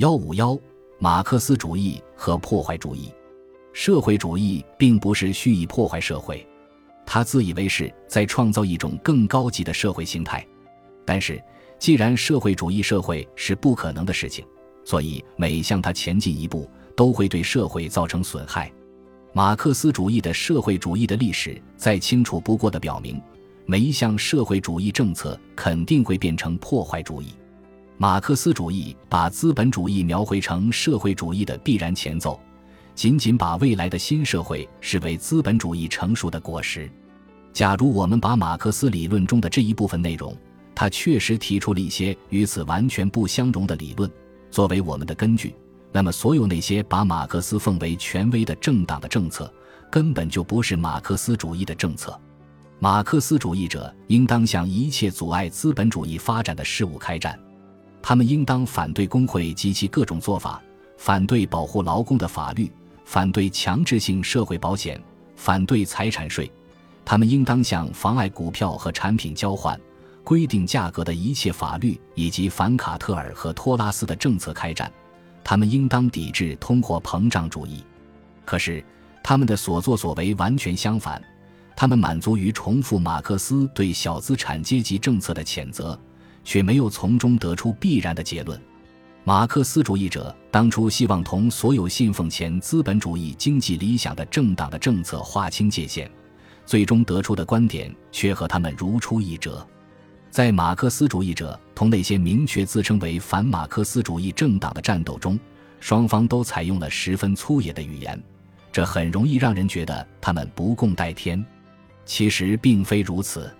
幺五幺，马克思主义和破坏主义。社会主义并不是蓄意破坏社会，他自以为是在创造一种更高级的社会形态。但是，既然社会主义社会是不可能的事情，所以每向他前进一步，都会对社会造成损害。马克思主义的社会主义的历史再清楚不过的表明，每一项社会主义政策肯定会变成破坏主义。马克思主义把资本主义描绘成社会主义的必然前奏，仅仅把未来的新社会视为资本主义成熟的果实。假如我们把马克思理论中的这一部分内容，他确实提出了一些与此完全不相容的理论，作为我们的根据，那么所有那些把马克思奉为权威的政党的政策，根本就不是马克思主义的政策。马克思主义者应当向一切阻碍资本主义发展的事物开战。他们应当反对工会及其各种做法，反对保护劳工的法律，反对强制性社会保险，反对财产税。他们应当向妨碍股票和产品交换、规定价格的一切法律以及反卡特尔和托拉斯的政策开战。他们应当抵制通货膨胀主义。可是，他们的所作所为完全相反。他们满足于重复马克思对小资产阶级政策的谴责。却没有从中得出必然的结论。马克思主义者当初希望同所有信奉前资本主义经济理想的政党的政策划清界限，最终得出的观点却和他们如出一辙。在马克思主义者同那些明确自称为反马克思主义政党的战斗中，双方都采用了十分粗野的语言，这很容易让人觉得他们不共戴天。其实并非如此，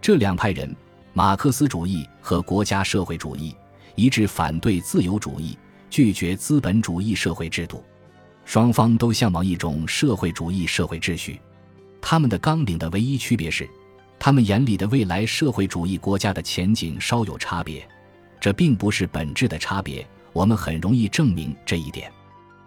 这两派人。马克思主义和国家社会主义一致反对自由主义，拒绝资本主义社会制度。双方都向往一种社会主义社会秩序。他们的纲领的唯一区别是，他们眼里的未来社会主义国家的前景稍有差别。这并不是本质的差别，我们很容易证明这一点。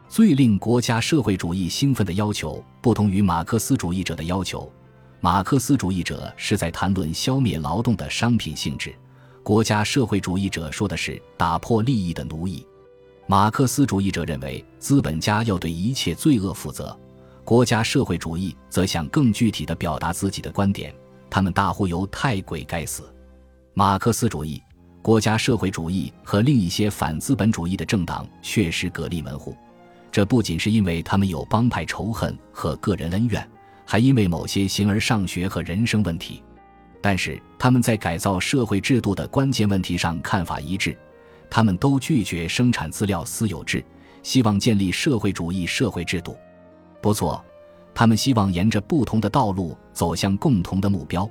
最令国家社会主义兴奋的要求，不同于马克思主义者的要求。马克思主义者是在谈论消灭劳动的商品性质，国家社会主义者说的是打破利益的奴役。马克思主义者认为资本家要对一切罪恶负责，国家社会主义则想更具体地表达自己的观点。他们大呼犹太鬼该死！马克思主义、国家社会主义和另一些反资本主义的政党确实各立门户，这不仅是因为他们有帮派仇恨和个人恩怨。还因为某些形而上学和人生问题，但是他们在改造社会制度的关键问题上看法一致。他们都拒绝生产资料私有制，希望建立社会主义社会制度。不错，他们希望沿着不同的道路走向共同的目标，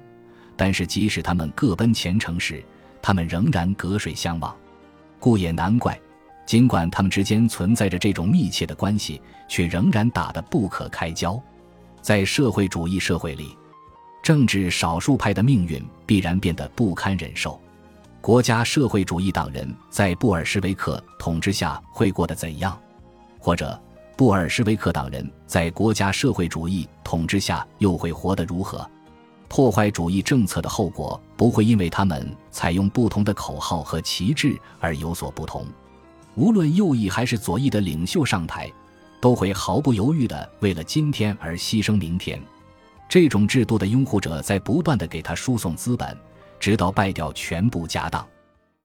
但是即使他们各奔前程时，他们仍然隔水相望。故也难怪，尽管他们之间存在着这种密切的关系，却仍然打得不可开交。在社会主义社会里，政治少数派的命运必然变得不堪忍受。国家社会主义党人在布尔什维克统治下会过得怎样？或者布尔什维克党人在国家社会主义统治下又会活得如何？破坏主义政策的后果不会因为他们采用不同的口号和旗帜而有所不同。无论右翼还是左翼的领袖上台。都会毫不犹豫地为了今天而牺牲明天。这种制度的拥护者在不断地给他输送资本，直到败掉全部家当。